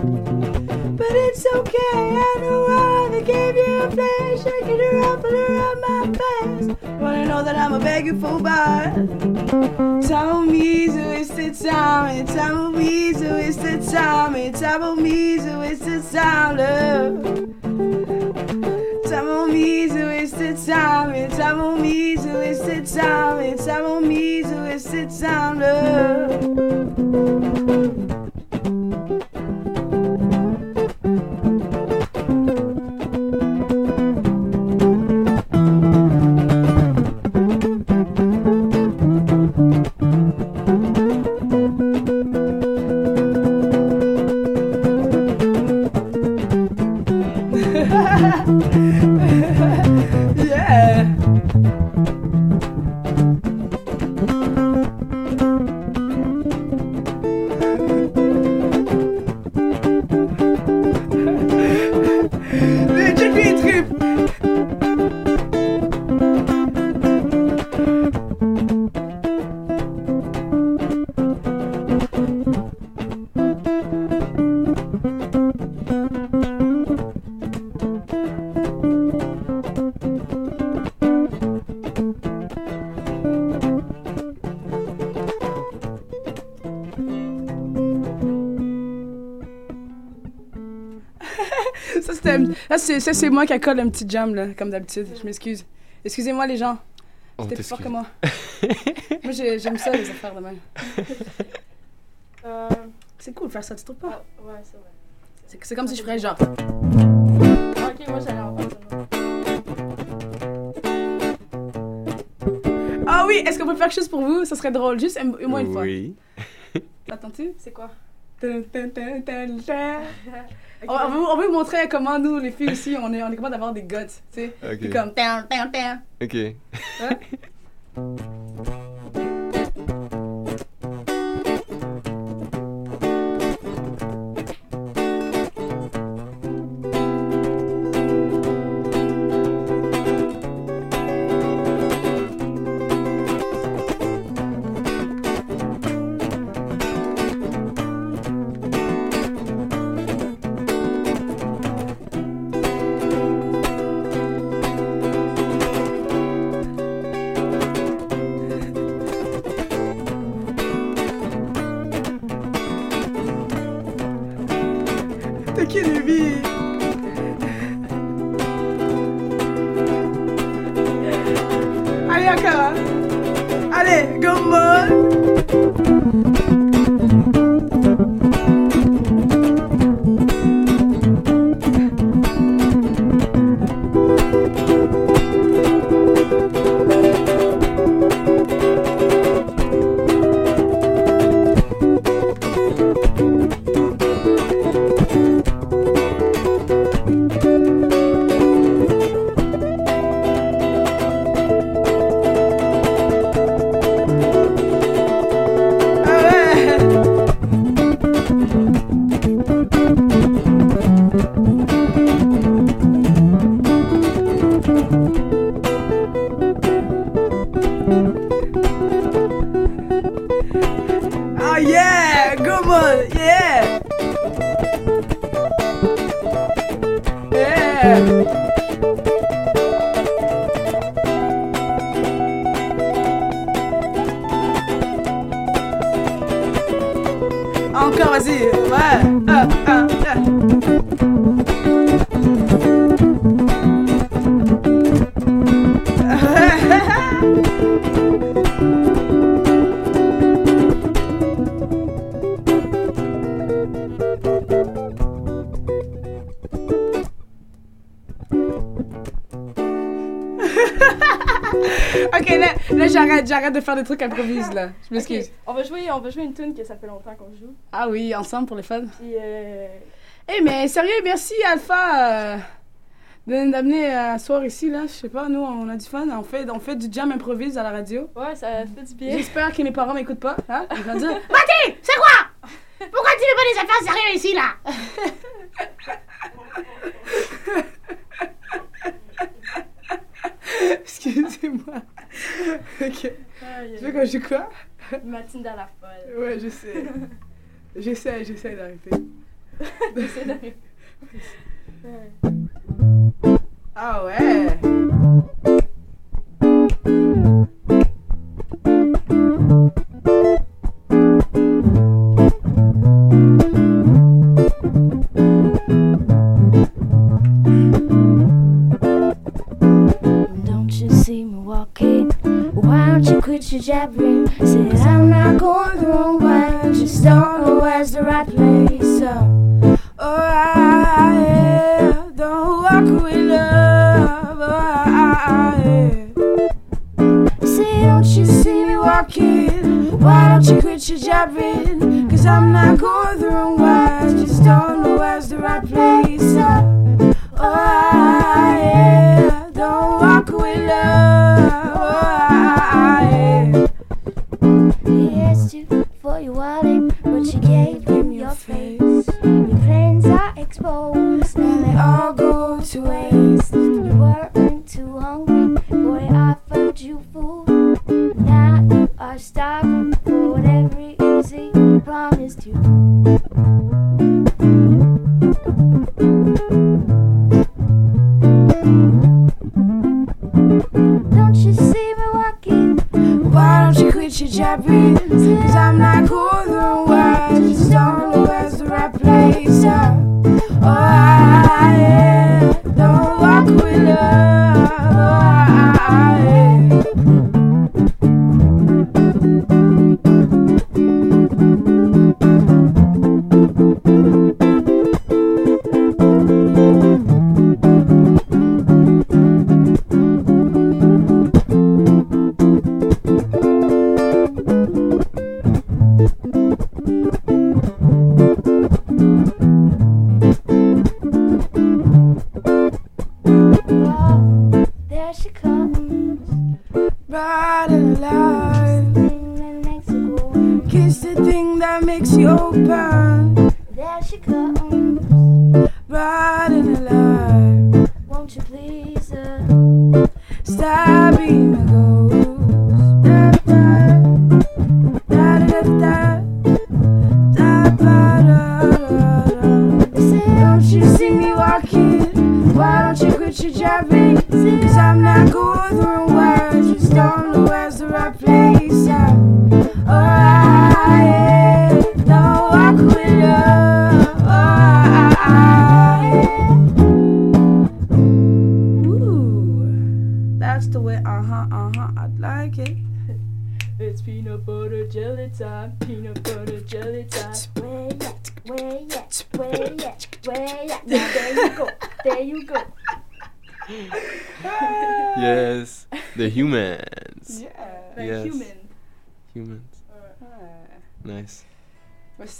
But it's okay, I know how they gave you a place. Shaking her up and around my face. Wanna know that I'm a begging for. Time on me a wasted time, me is a wasted time, time on me is a wasted time, love. Time, and time on me is a wasted time, and time on me is a wasted time, love. C'est, ça, c'est moi qui accorde un petit jam, là, comme d'habitude. Je m'excuse. Excusez-moi, les gens. On J'étais plus fort que moi. moi, j'ai- j'aime ça, les affaires de même. Euh, C'est cool de faire ça, tu trouves pas? ouais, c'est vrai. C'est, c'est comme si je ferais genre. Ok, moi j'allais en. Ah oui, est-ce qu'on peut faire quelque chose pour vous? Ça serait drôle, juste au moins une fois. Oui. T'attends-tu? C'est quoi? On, on veut, on veut vous montrer comment nous, les filles aussi, on est, on est capable d'avoir des guts, tu sais. Ok. Puis comme. Down, down, down. Ok. Hein? de faire des trucs improvises là. Je m'excuse. On va jouer, on va jouer une tune que ça fait longtemps qu'on joue. Ah oui, ensemble pour les fun. Puis euh, Eh mais sérieux, merci Alpha euh, d'amener un soir ici là. Je sais pas, nous on a du fun, on fait, on fait du jam improvise à la radio. ouais, ça fait du bien. J'espère que mes parents m'écoutent pas. Hein? Ils vont dire Mathé, c'est quoi Pourquoi tu fais pas des affaires sérieuses ici, là Excusez-moi. ok. Tu veux que je joue quoi Mathilde à la folle. Ouais, je sais. J'essaie, j'essaie d'arrêter. J'essaie d'arrêter. Ah ouais? Jason.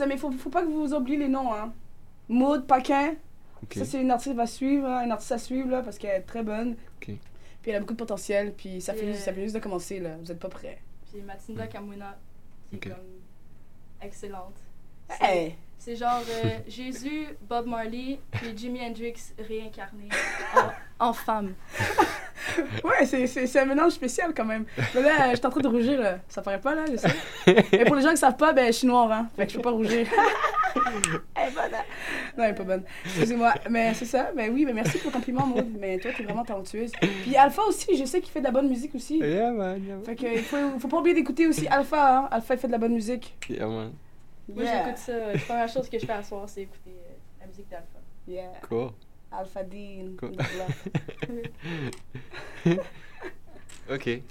Mais faut, faut pas que vous oubliez les noms, hein. Maud Paquin. Ça, c'est une artiste à suivre, hein, une artiste à suivre, là, parce qu'elle est très bonne. Puis elle a beaucoup de potentiel, puis ça, fait, Yeah. ça fait juste de commencer, là. Vous êtes pas prêts. Puis Matinda Kamuna, qui est comme excellente. Hey! C'est genre euh, Jésus, Bob Marley, puis Jimi Hendrix réincarné en femme. Ouais, c'est- un mélange spécial quand même. Mais là, je suis en train de rougir, là. Ça paraît pas, là, je sais. Et pour les gens qui savent pas, ben, je suis noire, hein. Fait que je peux pas rougir. elle est bonne, hein. Non, elle est pas bonne. Excusez-moi. Mais c'est ça. Mais oui, mais merci pour le compliment, Maud. Mais toi, t'es vraiment talentueuse. Puis Alpha aussi, je sais qu'il fait de la bonne musique aussi. Yeah, man, yeah, man. Fait que il faut, faut pas oublier d'écouter aussi Alpha, hein. Alpha, il fait de la bonne musique. Yeah, man. Moi, Yeah. j'écoute ça. La première chose que je fais à soir, c'est écouter euh, la musique d'Alpha. Yeah. Cool. Alpha Dean. Cool. Bluff. ok,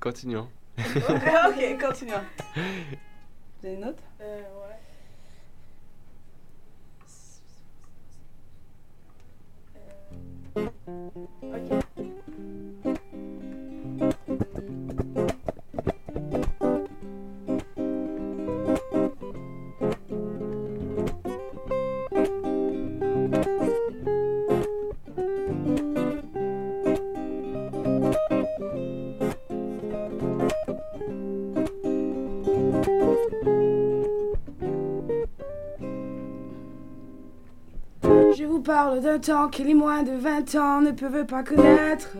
continuons. ok, continuons. Vous avez une autre? Euh, ouais. Je parle d'un temps que les moins de 20 ans ne peuvent pas connaître.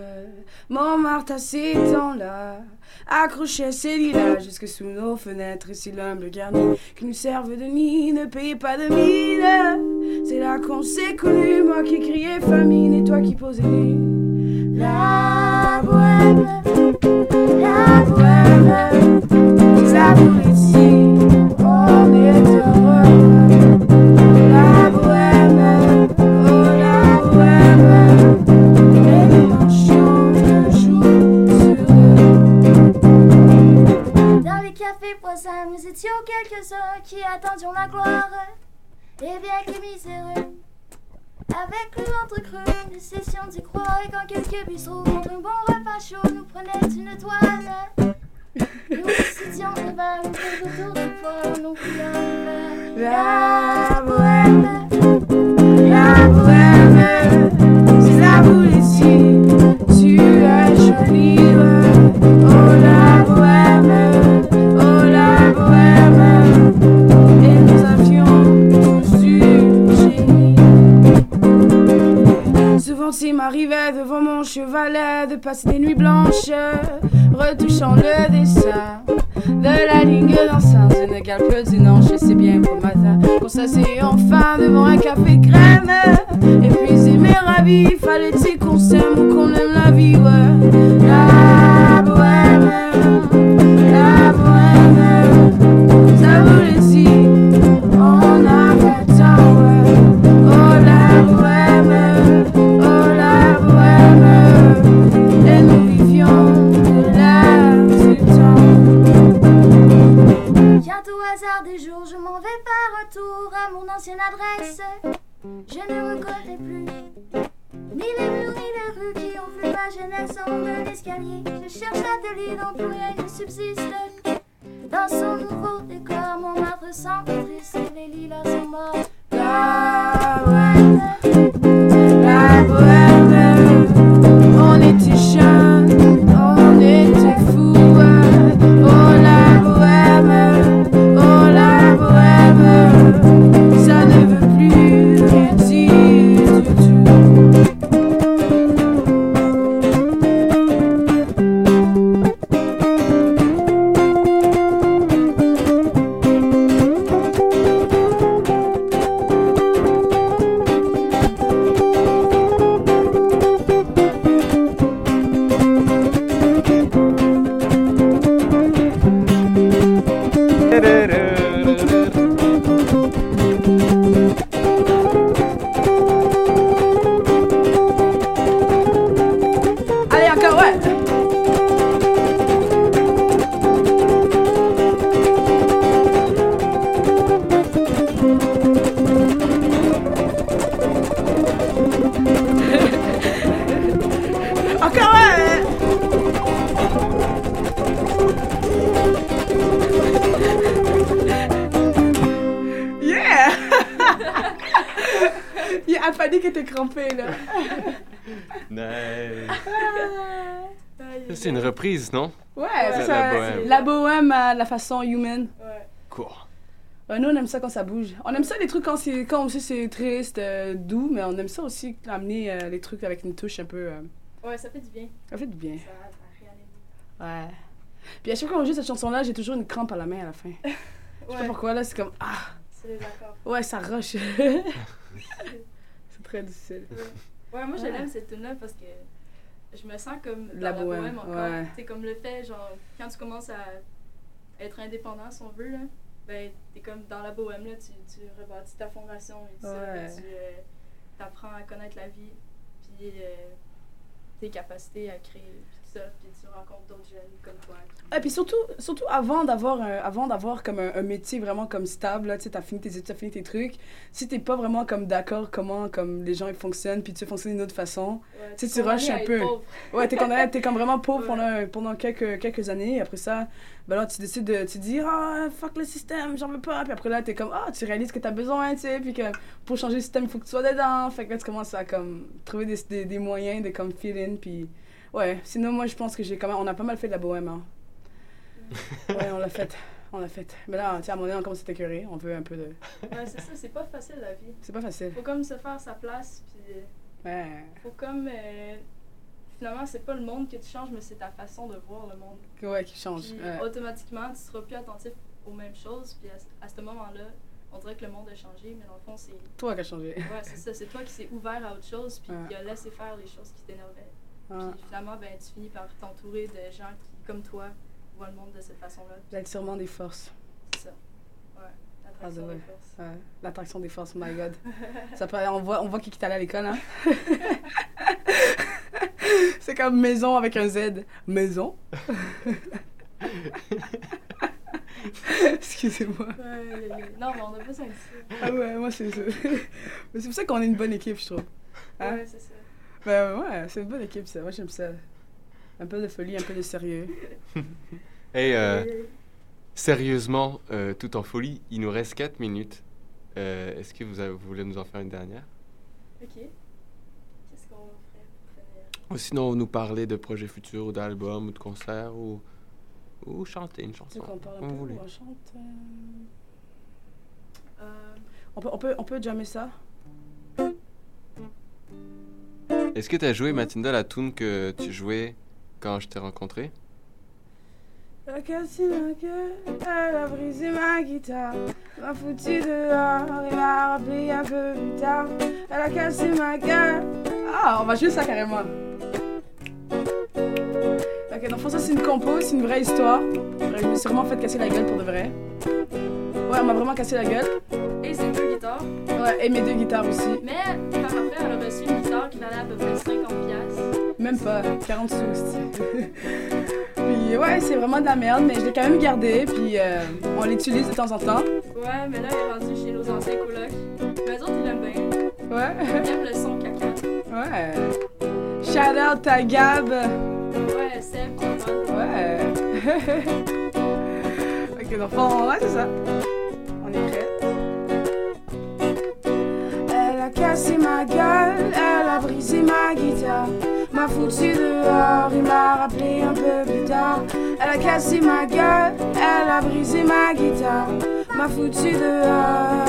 Montmartre à ces temps-là accrochait ses lilas jusque sous nos fenêtres. Et si l'humble garni qui nous servent de nid ne payait pas de mine, c'est là qu'on s'est connus. Moi qui criais famine et toi qui posais. La bohème, la bohème, ça étions quelques-uns qui attendions la gloire. Et bien que miséreux, avec le ventre creux, nous cessions d'y croire. Et quand quelques bistrots contre un bon repas chaud nous prenaient une toile, nous verre, nous faisions autour du poêle, nous verre. La Il m'arrivait devant mon chevalet de passer des nuits blanches, retouchant le dessin de la ligne d'enceinte d'une galpe du Nanche. Et c'est bien pour matin qu'on s'assied enfin devant un café crème. Puis aimer ravi, fallait-il qu'on s'aime ou qu'on aime la vie, ouais. La ça quand ça bouge. On aime ça les trucs quand, c'est, quand aussi c'est triste, euh, doux, mais on aime ça aussi amener euh, les trucs avec une touche un peu. euh, Ouais, ça fait du bien. ça fait du bien. Ça, ça Ouais. Puis à chaque fois qu'on joue cette chanson-là, j'ai toujours une crampe à la main à la fin. Je sais pas Ouais. pourquoi, là, c'est comme. Ah! C'est les accords. Ouais, ça rush. c'est très difficile. Ouais, moi, je Ouais. l'aime cette tune-là parce que je me sens comme dans La la, bohème, bohème, encore. ouais. C'est comme le fait, genre, quand tu commences à être indépendant, si on veut, là, ben, comme dans la bohème, là, tu, tu rebâtis ta fondation et tout ça, Ouais. tu euh, t'apprends à connaître la vie, puis euh, tes capacités à créer, puis ça, puis tu rencontres d'autres jeunes comme toi. qui- Et puis surtout, surtout avant d'avoir un- avant d'avoir comme un, un métier vraiment comme stable, tu sais, t'as fini tes études, t'as fini tes trucs, si t'es pas vraiment comme d'accord comment comme les gens ils fonctionnent, puis tu fonctionnes d'une autre façon, Ouais, tu sais, tu rushes un peu. pauvre. Ouais, t'es t'es comme vraiment pauvre pendant, pendant quelques, quelques années, et après ça, ben là, tu décides de, tu te dis, ah, fuck le système, j'en veux pas, puis après là, t'es comme, ah, tu réalises que t'as besoin, tu sais, puis que pour changer le système, il faut que tu sois dedans, fait que là, tu commences à comme trouver des, des, des moyens de comme fill in, puis ouais, sinon, moi, je pense que j'ai quand même, on a pas mal fait de la bohème, hein. Ouais, on l'a fait. On l'a fait. Mais là, sais, à un moment donné, on commence à t'écœurer. On veut un peu de. Ouais, c'est ça, c'est pas facile la vie. C'est pas facile. Faut comme se faire sa place, puis euh, Ouais. faut comme. euh, finalement, c'est pas le monde que tu changes, mais c'est ta façon de voir le monde. Ouais, qui change. Puis Ouais. automatiquement, tu seras plus attentif aux mêmes choses, puis à, ce- à ce moment-là, on dirait que le monde a changé, mais dans le fond, c'est. Toi qui as changé. Ouais, c'est ça, c'est toi qui s'est ouvert à autre chose, puis Ouais. qui a laissé faire les choses qui t'énervaient. Ouais. Puis finalement, ben, tu finis par t'entourer de gens qui, comme toi, voient le monde de cette façon-là. L'attirement des forces. C'est ça. Ouais. Ah, L'attraction des forces. Ouais. L'attraction des forces, my god. Ça peut- on, voit, on voit qui est allé à l'école, hein. C'est comme maison avec un Z. Maison. Excusez-moi. Non, mais on a besoin de ça. Ah ouais, moi c'est ça. Mais c'est pour ça qu'on est une bonne équipe, je trouve. Hein? Ouais, c'est ça. Ben ouais, c'est une bonne équipe ça. Moi j'aime ça. Un peu de folie, un peu de sérieux. Hey, euh, sérieusement, euh, tout en folie, il nous reste 4 minutes. Euh, Est-ce que vous, avez- vous voulez nous en faire une dernière? Ok. Qu'est-ce qu'on ferait pour? Ou sinon, nous parler de projets futurs, ou d'albums, ou de concerts, ou, ou chanter une chanson. qu'on parle un peu on chante euh? Euh, on, peut, on, peut, on peut jammer ça Est-ce que tu as joué, Mathilda, la tune que tu jouais quand je t'ai rencontré? Elle a cassé ma gueule, elle a brisé ma guitare, m'a foutu dehors et m'a rappelé un peu plus tard. Elle a cassé ma gueule. Ah, on va jouer ça carrément. Ok, fond, ça c'est une compo, c'est une vraie histoire. Je me suis vraiment fait casser la gueule pour de vrai. Ouais, on m'a vraiment cassé la gueule. Et c'est deux guitares. Ouais, et mes deux guitares aussi. Mais par après, elle a reçu une guitare qui valait à peu près 50$. piastres. Même pas, 40 sous aussi. puis ouais, c'est vraiment de la merde, mais je l'ai quand même gardé, puis euh, on l'utilise de temps en temps. Ouais, mais là, elle est rendue chez nos anciens colocs. Mais eux autres, ils l'aiment bien. Ouais. Ils aiment le son caca. Ouais. Shout out à Gab. Ouais, Seb. Ouais. ok, fond, ouais, c'est ça. On est prêts. A cassé ma gueule, elle a brisé ma guitare, m'a foutu dehors et m'a rappelé un peu plus tard. Elle a cassé ma gueule, elle a brisé ma guitare, m'a foutu dehors.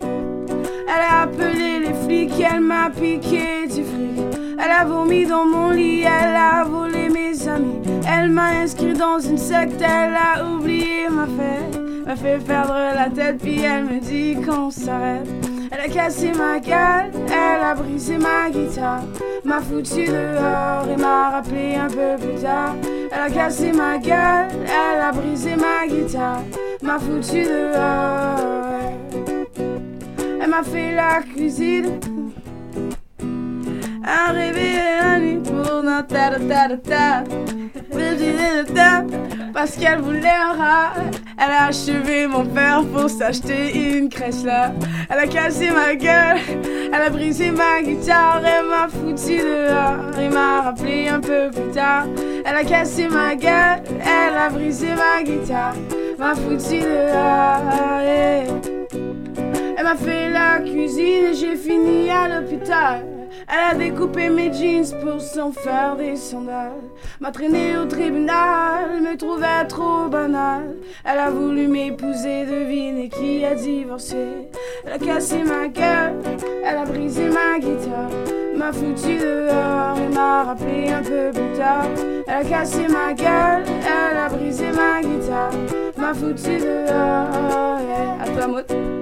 Elle a appelé les flics, elle m'a piqué du fric. Elle a vomi dans mon lit, elle a volé mes amis. Elle m'a inscrit dans une secte, elle a oublié ma fête. M'a fait perdre la tête, puis elle me dit qu'on s'arrête. Elle a cassé ma gueule, elle a brisé ma guitare. M'a foutu dehors et m'a rappelé un peu plus tard. Elle a cassé ma gueule, elle a brisé ma guitare. M'a foutu dehors. Elle m'a fait la cuisine. Réveil la nuit pour ta ta ta ta Parce qu'elle voulait un rat. Elle a achevé mon père pour s'acheter une crèche là. Elle a cassé ma gueule. Elle a brisé ma guitare. Elle m'a foutu dehors. Et m'a rappelé un peu plus tard. Elle a cassé ma gueule. Elle a brisé ma guitare. M'a foutu dehors. Elle m'a fait la cuisine. Et j'ai fini à l'hôpital. Elle a découpé mes jeans pour s'en faire des sandales. M'a traîné au tribunal, me trouvait trop banal. Elle a voulu m'épouser, deviner qui a divorcé. Elle a cassé ma gueule, elle a brisé ma guitare. M'a foutu dehors et m'a rappelé un peu plus tard. Elle a cassé ma gueule, elle a brisé ma guitare. M'a foutu dehors, à toi, Maud.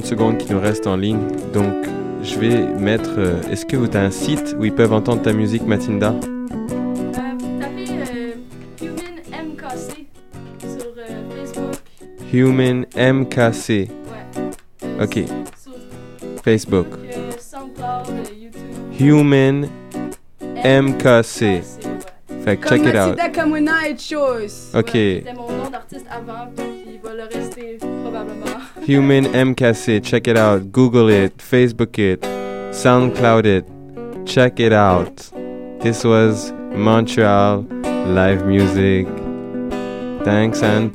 30 secondes qui nous restent en ligne, donc je vais mettre. euh, Est-ce que tu as un site où ils peuvent entendre ta musique, Matinda tapez euh, Human MKC sur euh, Facebook. Human MKC. Ouais. Ok. Facebook. Euh, SoundCloud, euh, YouTube. Human MKC. Fait que check it out. Kamuna et Choice. Ok. C'était mon nom d'artiste avant, Human MKC. Check it out. Google it. Facebook it. SoundCloud it. Check it out. This was Montreal live music. Thanks and